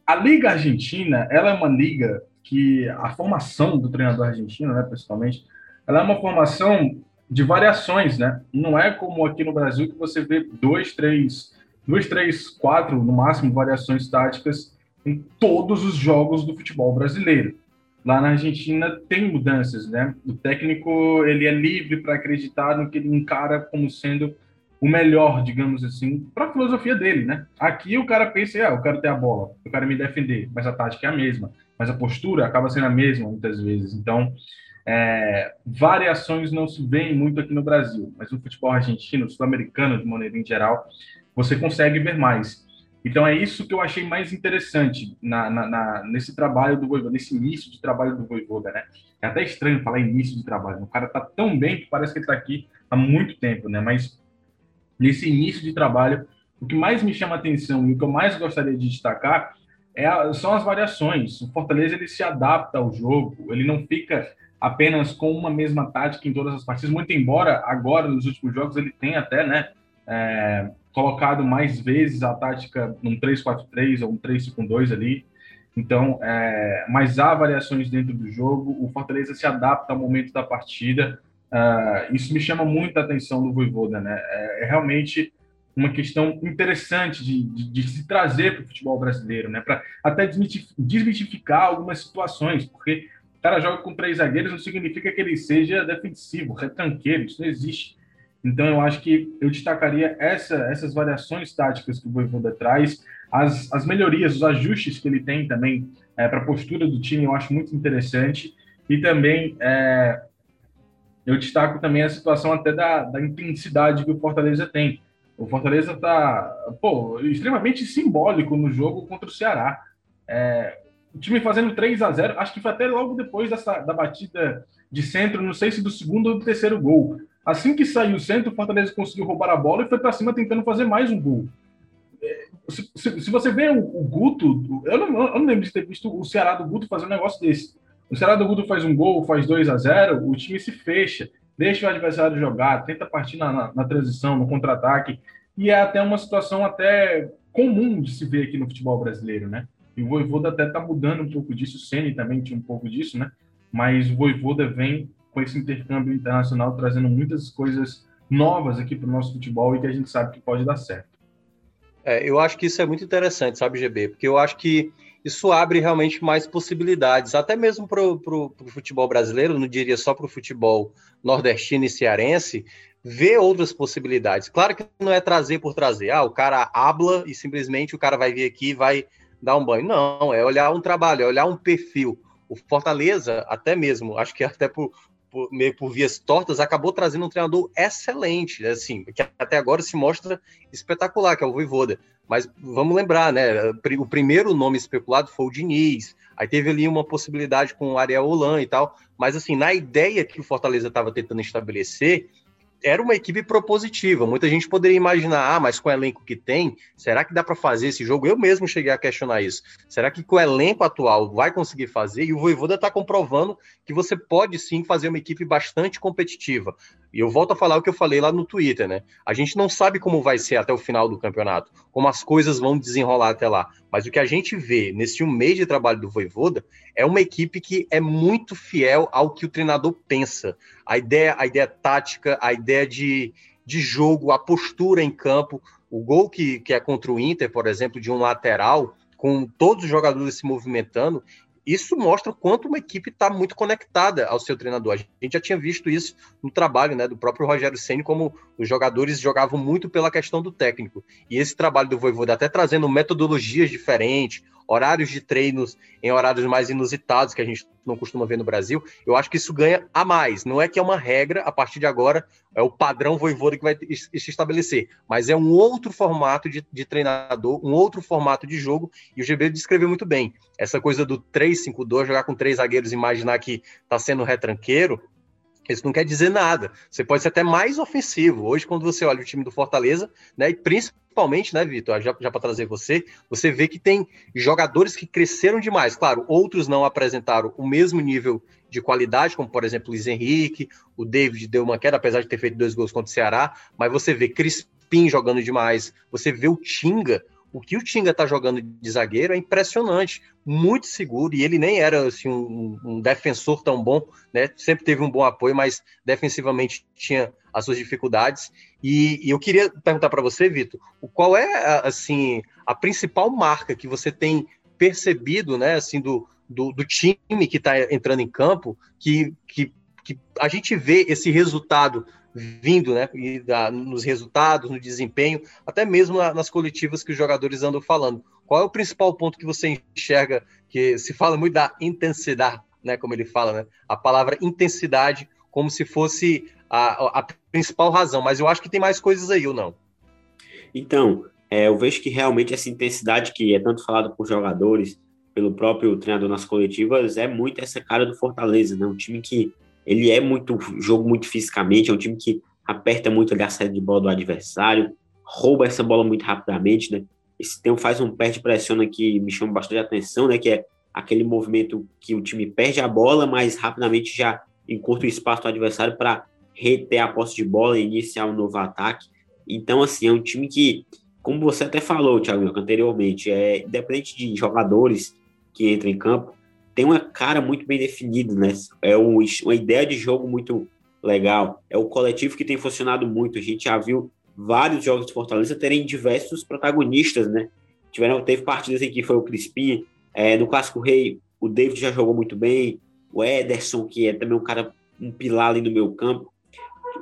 a Liga Argentina, ela é uma liga que a formação do treinador argentino, né, principalmente, ela é uma formação de variações, né? Não é como aqui no Brasil que você vê dois, três, dois, três, quatro, no máximo, variações táticas em todos os jogos do futebol brasileiro. Lá na Argentina tem mudanças, né? O técnico ele é livre para acreditar no que ele encara como sendo o melhor, digamos assim, para a filosofia dele, né? Aqui o cara pensa, ah, eu quero ter a bola, eu quero me defender, mas a tática é a mesma, mas a postura acaba sendo a mesma muitas vezes. Então, é, variações não se veem muito aqui no Brasil, mas no futebol argentino, sul-americano, de maneira em geral, você consegue ver mais. Então é isso que eu achei mais interessante na, na, na, nesse trabalho do Voivoda, nesse início de trabalho do Voivoda, né? É até estranho falar início de trabalho. O cara tá tão bem que parece que ele tá aqui há muito tempo, né? Mas nesse início de trabalho, o que mais me chama atenção e o que eu mais gostaria de destacar é a, são as variações. O Fortaleza ele se adapta ao jogo, ele não fica apenas com uma mesma tática em todas as partidas, muito embora agora nos últimos jogos ele tenha até, né? É, colocado mais vezes a tática num 3-4-3 ou um 3-5-2 ali. Então, é, mas há variações dentro do jogo. O Fortaleza se adapta ao momento da partida. Uh, isso me chama muita atenção do Voivoda, né? É, é realmente uma questão interessante de, de, de se trazer para o futebol brasileiro, né? Para até desmitificar algumas situações, porque o cara joga com três zagueiros não significa que ele seja defensivo, retranqueiro, isso não existe. Então, eu acho que eu destacaria essa, essas variações táticas que o Voivoda traz, as, as melhorias, os ajustes que ele tem também é, para a postura do time, eu acho muito interessante. E também é, eu destaco também a situação até da, da intensidade que o Fortaleza tem. O Fortaleza está extremamente simbólico no jogo contra o Ceará. É, o time fazendo 3 a 0 acho que foi até logo depois dessa, da batida de centro, não sei se do segundo ou do terceiro gol. Assim que saiu o centro, o Fortaleza conseguiu roubar a bola e foi para cima tentando fazer mais um gol. É, se, se, se você vê o, o Guto, eu não, eu não, lembro de ter visto o Ceará do Guto fazer um negócio desse. O Ceará do Guto faz um gol, faz 2 a 0 o time se fecha, deixa o adversário jogar, tenta partir na, na, na transição, no contra-ataque, e é até uma situação até comum de se ver aqui no futebol brasileiro, né? E o Voivoda até está mudando um pouco disso, o Ceni também tinha um pouco disso, né? Mas o Voivoda vem com esse intercâmbio internacional, trazendo muitas coisas novas aqui para o nosso futebol e que a gente sabe que pode dar certo. É, eu acho que isso é muito interessante, sabe, GB? Porque eu acho que isso abre realmente mais possibilidades, até mesmo para o futebol brasileiro, não diria só para o futebol nordestino e cearense, ver outras possibilidades. Claro que não é trazer por trazer, ah, o cara habla e simplesmente o cara vai vir aqui e vai dar um banho. Não, é olhar um trabalho, é olhar um perfil. O Fortaleza, até mesmo, acho que até por, por, meio por vias tortas, acabou trazendo um treinador excelente, né, assim, que até agora se mostra espetacular, que é o Voivoda. Mas vamos lembrar, né? O primeiro nome especulado foi o Diniz. Aí teve ali uma possibilidade com o Ariel Holan e tal. Mas assim, na ideia que o Fortaleza estava tentando estabelecer, era uma equipe propositiva. Muita gente poderia imaginar, ah, mas com o elenco que tem, será que dá para fazer esse jogo? Eu mesmo cheguei a questionar isso. Será que com o elenco atual vai conseguir fazer? E o Voivoda está comprovando que você pode sim fazer uma equipe bastante competitiva. E eu volto a falar o que eu falei lá no Twitter, né? A gente não sabe como vai ser até o final do campeonato, como as coisas vão desenrolar até lá. Mas o que a gente vê nesse um mês de trabalho do Voivoda é uma equipe que é muito fiel ao que o treinador pensa. A ideia, a ideia tática, a ideia de, de jogo, a postura em campo. O gol que, que é contra o Inter, por exemplo, de um lateral, com todos os jogadores se movimentando, isso mostra o quanto uma equipe está muito conectada ao seu treinador. A gente já tinha visto isso no trabalho né, do próprio Rogério Senna, como os jogadores jogavam muito pela questão do técnico. E esse trabalho do Voivoda, até trazendo metodologias diferentes, horários de treinos em horários mais inusitados que a gente não costuma ver no Brasil, eu acho que isso ganha a mais. Não é que é uma regra, a partir de agora, é o padrão voivoda que vai se estabelecer, mas é um outro formato de, de treinador, um outro formato de jogo, e o GB descreveu muito bem. Essa coisa do 3-5-2, jogar com três zagueiros, imaginar que está sendo retranqueiro, Isso não quer dizer nada. Você pode ser até mais ofensivo. Hoje, quando você olha o time do Fortaleza, né, e principalmente, né, Vitor, já, já para trazer você, você vê que tem jogadores que cresceram demais. Claro, outros não apresentaram o mesmo nível de qualidade, como por exemplo o Luiz Henrique, o David deu uma queda, apesar de ter feito dois gols contra o Ceará, mas você vê Crispim jogando demais, você vê o Tinga, o que o Tinga tá jogando de zagueiro é impressionante, muito seguro, e ele nem era assim, um, um, defensor tão bom, né? Sempre teve um bom apoio, mas defensivamente tinha as suas dificuldades. E, e eu queria perguntar para você, Vitor, qual é assim a principal marca que você tem percebido, né, assim, do, do, do time que está entrando em campo, que, que, que a gente vê esse resultado vindo, né? E da, nos resultados, no desempenho, até mesmo na, nas coletivas que os jogadores andam falando. Qual é o principal ponto que você enxerga que se fala muito da intensidade, né? Como ele fala, né? A palavra intensidade como se fosse a, a principal razão, mas eu acho que tem mais coisas aí ou não? Então, é, eu vejo que realmente essa intensidade que é tanto falada por jogadores, pelo próprio treinador nas coletivas, é muito essa cara do Fortaleza, né? Um time que ele é muito jogo muito fisicamente, é um time que aperta muito a saída de bola do adversário, rouba essa bola muito rapidamente, né? Esse tempo faz um perde pressiona que me chama bastante atenção, né? Que é aquele movimento que o time perde a bola, mas rapidamente já encurta o espaço do adversário para reter a posse de bola e iniciar um novo ataque. Então, assim, é um time que, como você até falou, Thiago, anteriormente, é independente de jogadores que entram em campo, tem uma cara muito bem definida, né? É um, uma ideia de jogo muito legal. É o coletivo que tem funcionado muito. A gente já viu vários jogos de Fortaleza terem diversos protagonistas, né? Tiveram, teve partidas em que foi o Crispim, é, no Clássico Rei, o David já jogou muito bem, o Ederson, que é também um cara, um pilar ali no meu campo.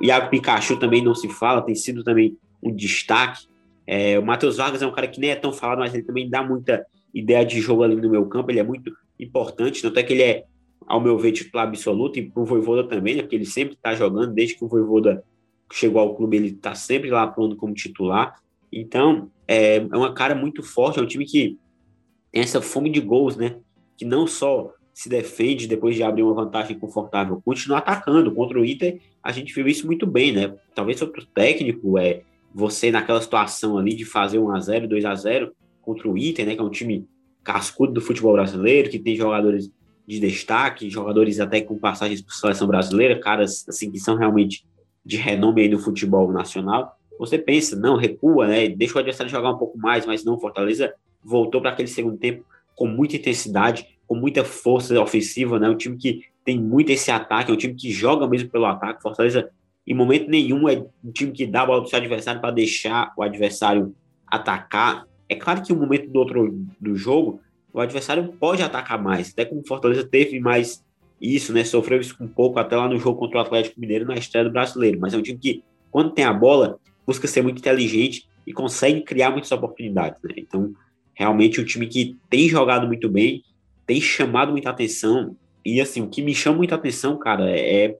O Iago Pikachu também não se fala, tem sido também um destaque. É, o Matheus Vargas é um cara que nem é tão falado, mas ele também dá muita ideia de jogo ali no meu campo. Ele é muito importante, tanto é que ele é, ao meu ver, titular absoluto, e pro Voivoda também, né, porque ele sempre está jogando, desde que o Voivoda chegou ao clube, ele está sempre lá atuando como titular. Então, é, é uma cara muito forte, é um time que tem essa fome de gols, né? Que não só se defende depois de abrir uma vantagem confortável, continua atacando. Contra o Inter, a gente viu isso muito bem, né? Talvez outro técnico, é você naquela situação ali de fazer 1 a 0 2 a 0 contra o Inter, né? Que é um time cascudo do futebol brasileiro, que tem jogadores de destaque, jogadores até com passagens por seleção brasileira, caras assim que são realmente de renome aí no futebol nacional. Você pensa, não, recua, né? Deixa o adversário jogar um pouco mais, mas não, Fortaleza voltou para aquele segundo tempo com muita intensidade, com muita força ofensiva, né? Um time que tem muito esse ataque, é um time que joga mesmo pelo ataque. Fortaleza, em momento nenhum, é um time que dá a bola para o seu adversário para deixar o adversário atacar. É claro que o momento do outro do jogo, o adversário pode atacar mais, até como o Fortaleza teve mais isso, né? Sofreu isso um pouco até lá no jogo contra o Atlético Mineiro na estreia do brasileiro. Mas é um time que, quando tem a bola, busca ser muito inteligente e consegue criar muitas oportunidades, né? Então, realmente, um time que tem jogado muito bem, tem chamado muita atenção. E, assim, o que me chama muita atenção, cara, é,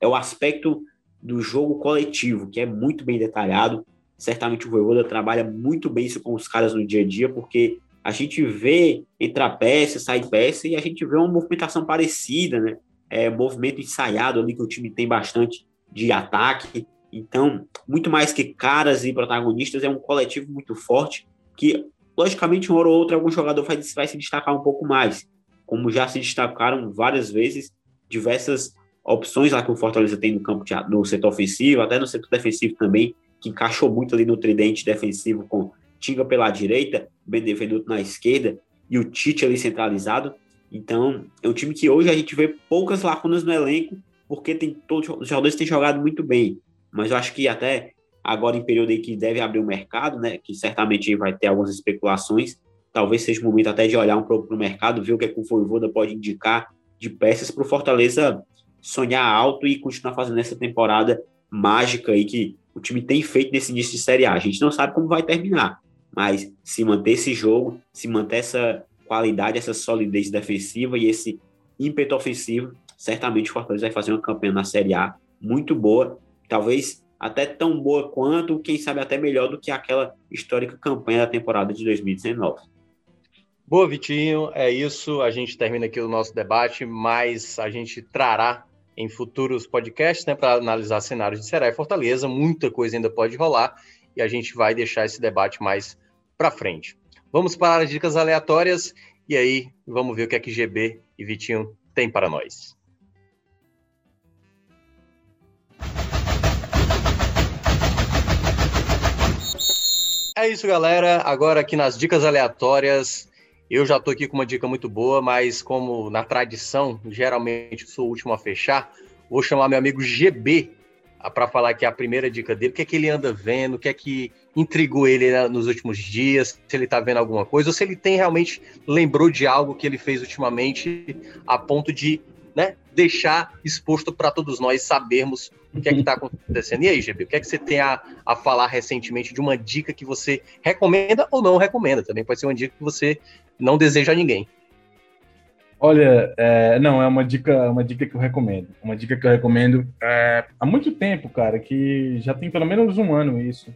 é o aspecto do jogo coletivo, que é muito bem detalhado. Certamente o Voivoda trabalha muito bem isso com os caras no dia a dia, porque a gente vê entrar peça, sair peça, e a gente vê uma movimentação parecida, né? É, movimento ensaiado ali que o time tem bastante de ataque. Então, muito mais que caras e protagonistas, é um coletivo muito forte que, logicamente, uma hora ou outra, algum jogador vai, vai se destacar um pouco mais, como já se destacaram várias vezes diversas opções lá que o Fortaleza tem no campo de, no setor ofensivo, até no setor defensivo também, que encaixou muito ali no tridente defensivo com Tinga pela direita, Benevenuto na esquerda e o Tite ali centralizado. Então, é um time que hoje a gente vê poucas lacunas no elenco, porque tem todos os jogadores têm jogado muito bem. Mas eu acho que até agora em período aí que deve abrir o mercado, né, que certamente vai ter algumas especulações, talvez seja o momento até de olhar um pouco para o mercado, ver o que, é que o Voivoda pode indicar de peças para o Fortaleza sonhar alto e continuar fazendo essa temporada mágica aí que o time tem feito nesse início de Série A. A gente não sabe como vai terminar, mas se manter esse jogo, se manter essa qualidade, essa solidez defensiva e esse ímpeto ofensivo, certamente o Fortaleza vai fazer uma campanha na Série A muito boa, talvez até tão boa quanto, quem sabe até melhor do que aquela histórica campanha da temporada de 2019. Boa, Vitinho, é isso. A gente termina aqui o nosso debate, mas a gente trará em futuros podcasts, né, para analisar cenários de Ceará e Fortaleza. Muita coisa ainda pode rolar e a gente vai deixar esse debate mais para frente. Vamos para as dicas aleatórias e aí vamos ver o que é que GB e Vitinho tem para nós. É isso, galera. Agora aqui nas dicas aleatórias, eu já estou aqui com uma dica muito boa, mas como na tradição, geralmente sou o último a fechar, vou chamar meu amigo GB para falar aqui a primeira dica dele, o que é que ele anda vendo, o que é que intrigou ele né, nos últimos dias, se ele está vendo alguma coisa, ou se ele tem realmente lembrou de algo que ele fez ultimamente a ponto de né, deixar exposto para todos nós sabermos o que é que está acontecendo. E aí, GB, o que é que você tem a, a falar recentemente de uma dica que você recomenda ou não recomenda? Também pode ser uma dica que você não deseja a ninguém. Olha, é, não, é uma dica, uma dica que eu recomendo. Uma dica que eu recomendo é, há muito tempo, cara, que já tem pelo menos um ano isso.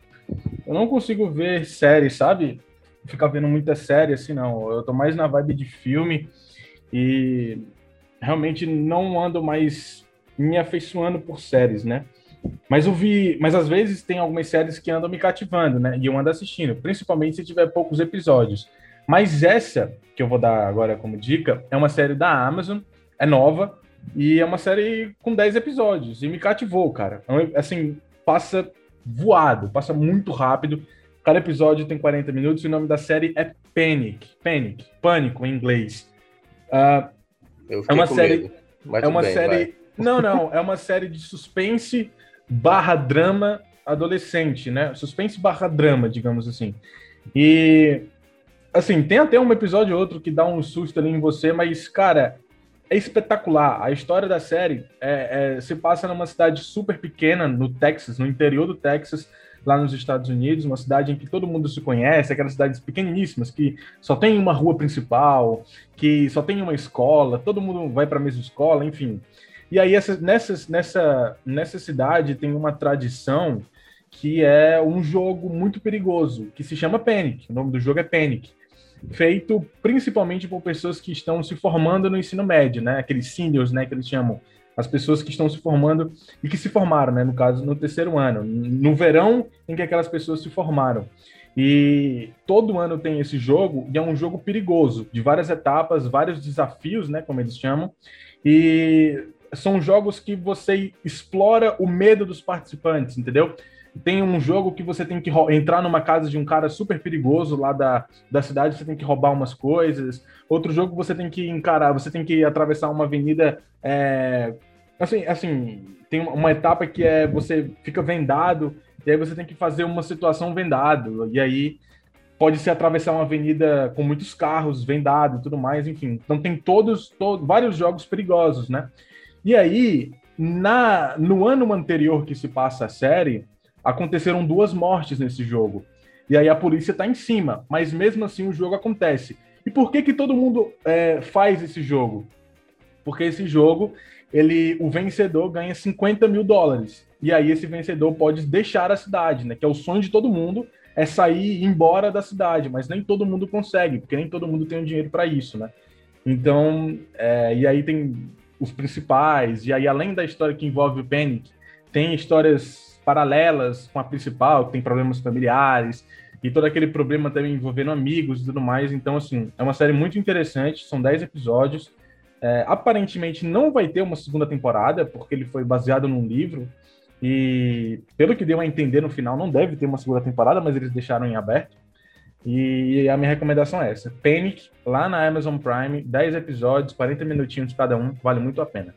Eu não consigo ver série, sabe? Ficar vendo muita série assim, não. Eu tô mais na vibe de filme e realmente não ando mais me afeiçoando por séries, né? Mas eu vi, mas às vezes tem algumas séries que andam me cativando, né? E eu ando assistindo, principalmente se tiver poucos episódios. Mas essa que eu vou dar agora como dica é uma série da Amazon, é nova e é uma série com 10 episódios e me cativou, cara. É assim, passa voado, passa muito rápido. Cada episódio tem 40 minutos e o nome da série é Panic, Panic, Pânico em inglês. Uh, é uma série. é uma bem, série. Vai. Não, não. É uma série de suspense barra drama adolescente, né? Suspense barra drama, digamos assim. E assim, tem até um episódio ou outro que dá um susto ali em você, mas, cara, é espetacular. A história da série é, é, se passa numa cidade super pequena, no Texas, no interior do Texas, lá nos Estados Unidos, uma cidade em que todo mundo se conhece, aquelas cidades pequeniníssimas que só tem uma rua principal, que só tem uma escola, todo mundo vai para a mesma escola, enfim. E aí essa, nessa, nessa, nessa cidade tem uma tradição que é um jogo muito perigoso, que se chama Panic. O nome do jogo é Panic. Feito principalmente por pessoas que estão se formando no ensino médio, né? Aqueles seniors, né, que eles chamam as pessoas que estão se formando e que se formaram, né, no caso, no terceiro ano, no verão em que aquelas pessoas se formaram. E todo ano tem esse jogo, e é um jogo perigoso, de várias etapas, vários desafios, né, como eles chamam, e são jogos que você explora o medo dos participantes, entendeu? Tem um jogo que você tem que entrar numa casa de um cara super perigoso lá da, da cidade, você tem que roubar umas coisas. Outro jogo você tem que encarar, você tem que atravessar uma avenida. É, assim, assim, tem uma etapa que é você fica vendado, e aí você tem que fazer uma situação vendado. E aí pode ser atravessar uma avenida com muitos carros, vendado e tudo mais, enfim. Então tem todos, todos vários jogos perigosos, né? E aí, na, no ano anterior que se passa a série, aconteceram duas mortes nesse jogo. E aí a polícia está em cima, mas mesmo assim o jogo acontece. E por que que todo mundo é, faz esse jogo? Porque esse jogo, ele, o vencedor ganha 50 mil dólares. E aí esse vencedor pode deixar a cidade, né? Que é o sonho de todo mundo, é sair e ir embora da cidade, mas nem todo mundo consegue, porque nem todo mundo tem o dinheiro para isso, né? Então, é, e aí tem os principais, e aí além da história que envolve o Panic, tem histórias paralelas com a principal, que tem problemas familiares, e todo aquele problema também envolvendo amigos e tudo mais. Então, assim, é uma série muito interessante, são 10 episódios. É, aparentemente não vai ter uma segunda temporada, porque ele foi baseado num livro, e pelo que deu a entender no final, não deve ter uma segunda temporada, mas eles deixaram em aberto. E a minha recomendação é essa: Panic, lá na Amazon Prime, 10 episódios, 40 minutinhos cada um, vale muito a pena.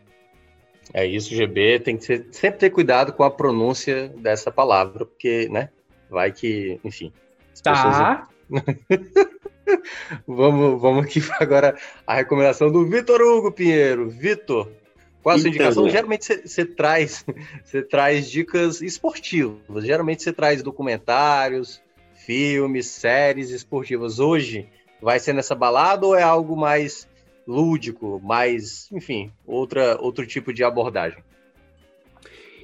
É isso, GB. Tem que ser, sempre ter cuidado com a pronúncia dessa palavra, porque, né? Vai que, enfim. Tá. Pessoas... *laughs* vamos, vamos aqui *laughs* agora a recomendação do Vitor Hugo Pinheiro. Vitor, qual a sua então, indicação? É. Geralmente você traz, *laughs* você traz dicas esportivas. Geralmente você traz documentários, filmes, séries esportivas. Hoje vai ser nessa balada ou é algo mais lúdico, mais, enfim, outra, outro tipo de abordagem.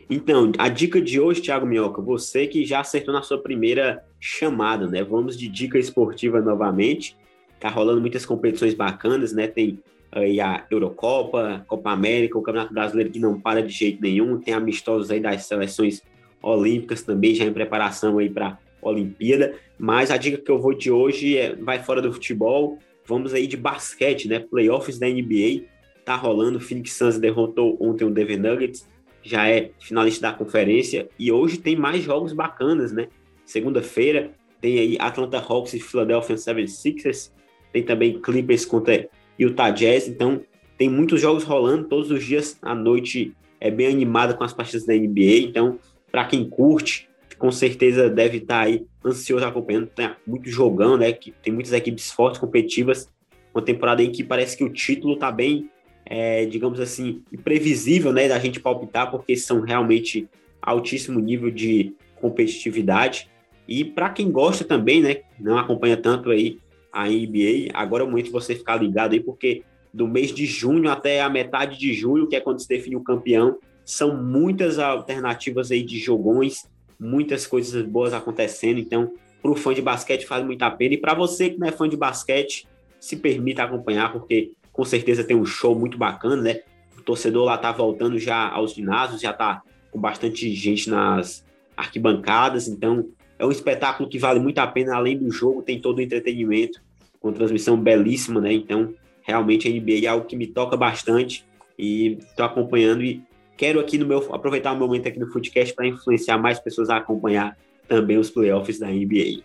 Então, a dica de hoje, Thiago Minhoca, você que já acertou na sua primeira chamada, né? Vamos de dica esportiva novamente. Tá rolando muitas competições bacanas, né? Tem aí a Eurocopa, Copa América, o Campeonato Brasileiro que não para de jeito nenhum, tem amistosos aí das seleções olímpicas também, já em preparação aí para Olimpíada, mas a dica que eu vou de hoje é vai fora do futebol, vamos aí de basquete, né? Playoffs da NBA, tá rolando, Phoenix Suns derrotou ontem o Denver Nuggets, já é finalista da conferência, e hoje tem mais jogos bacanas, né? Segunda-feira tem aí Atlanta Hawks e Philadelphia 76ers, tem também Clippers contra Utah Jazz, então tem muitos jogos rolando todos os dias. À noite, é bem animada com as partidas da NBA, então para quem curte, com certeza deve estar tá aí ansioso acompanhando, tem muito jogão, né, que tem muitas equipes fortes, competitivas, uma temporada em que parece que o título tá bem, é, digamos assim, imprevisível, né, da gente palpitar, porque são realmente altíssimo nível de competitividade, e para quem gosta também, né, não acompanha tanto aí a NBA, agora é o momento de você ficar ligado aí, porque do mês de junho até a metade de julho, que é quando se define o campeão, são muitas alternativas aí de jogões, muitas coisas boas acontecendo, então para o fã de basquete faz muito a pena, e para você que não é fã de basquete, se permita acompanhar, porque com certeza tem um show muito bacana, né? O torcedor lá tá voltando já aos ginásios, já tá com bastante gente nas arquibancadas, então é um espetáculo que vale muito a pena, além do jogo, tem todo o entretenimento, com transmissão belíssima, né? Então, realmente a NBA é algo que me toca bastante e estou acompanhando e quero aqui no meu aproveitar o momento aqui no Footcast para influenciar mais pessoas a acompanhar também os playoffs da NBA.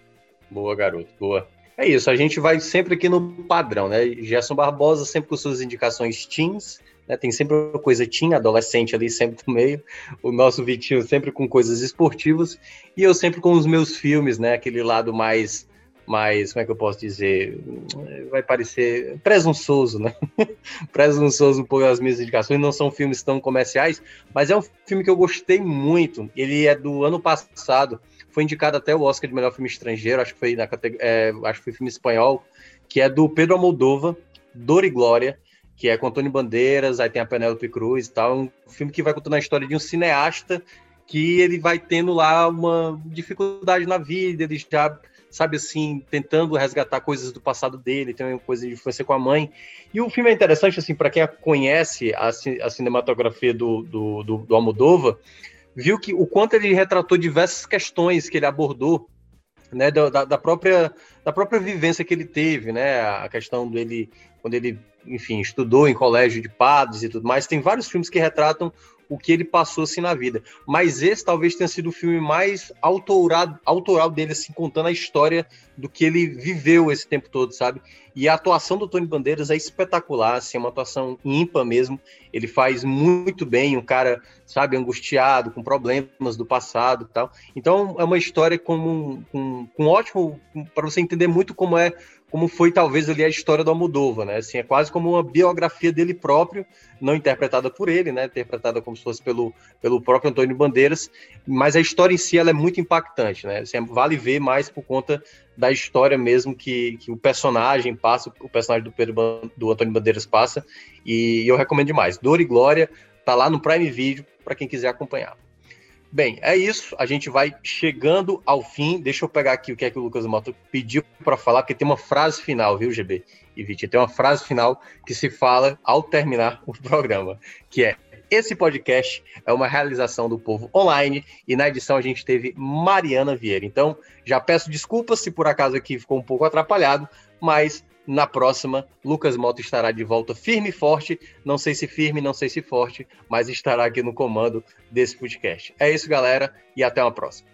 Boa, garoto, boa. É isso, a gente vai sempre aqui no padrão, né? Gerson Barbosa sempre com suas indicações teams, né? Tem sempre uma coisa teen, adolescente ali sempre no meio. O nosso Vitinho sempre com coisas esportivas. E eu sempre com os meus filmes, né? Aquele lado mais mais, como é que eu posso dizer? Vai parecer presunçoso, né? *laughs* presunçoso por as minhas indicações. Não são filmes tão comerciais, mas é um filme que eu gostei muito. Ele é do ano passado. Foi indicado até o Oscar de melhor filme estrangeiro. Acho que foi na é, acho que foi filme espanhol, que é do Pedro Almodóvar, Dor e Glória que é com Antônio Bandeiras, aí tem a Penélope Cruz e tal. Um filme que vai contando a história de um cineasta que ele vai tendo lá uma dificuldade na vida, ele já, sabe assim, tentando resgatar coisas do passado dele, tem uma coisa de influência com a mãe. E o filme é interessante, assim, para quem conhece a, a cinematografia do, do, do, do Almodóvar, viu que o quanto ele retratou diversas questões que ele abordou né, da, da, própria, da própria vivência que ele teve, né, a questão dele, quando ele enfim, estudou em colégio de padres e tudo mais. Tem vários filmes que retratam o que ele passou assim na vida. Mas esse talvez tenha sido o filme mais autorado, autoral dele, assim, contando a história do que ele viveu esse tempo todo, sabe? E a atuação do Tony Bandeiras é espetacular, assim, é uma atuação ímpar mesmo. Ele faz muito bem, um cara, sabe, angustiado, com problemas do passado e tal. Então é uma história com, com, com ótimo, para você entender muito como é como foi talvez ali a história do Almodóvar, né? Assim, é quase como uma biografia dele próprio, não interpretada por ele, né? Interpretada como se fosse pelo, pelo próprio Antônio Bandeiras, mas a história em si ela é muito impactante, né? Assim, vale ver mais por conta da história mesmo que, que o personagem passa, o personagem do, Pedro, do Antônio Bandeiras passa, e eu recomendo demais. Dor e Glória tá lá no Prime Video para quem quiser acompanhar. Bem, é isso. A gente vai chegando ao fim. Deixa eu pegar aqui o que é que o Lucas Moto pediu para falar, porque tem uma frase final, viu, GB e Vitinho? Tem uma frase final que se fala ao terminar o programa, que é esse podcast é uma realização do povo online e na edição a gente teve Mariana Vieira. Então, já peço desculpas se por acaso aqui ficou um pouco atrapalhado, mas na próxima, Lucas Moto estará de volta firme e forte. Não sei se firme, não sei se forte, mas estará aqui no comando desse podcast. É isso, galera, e até uma próxima.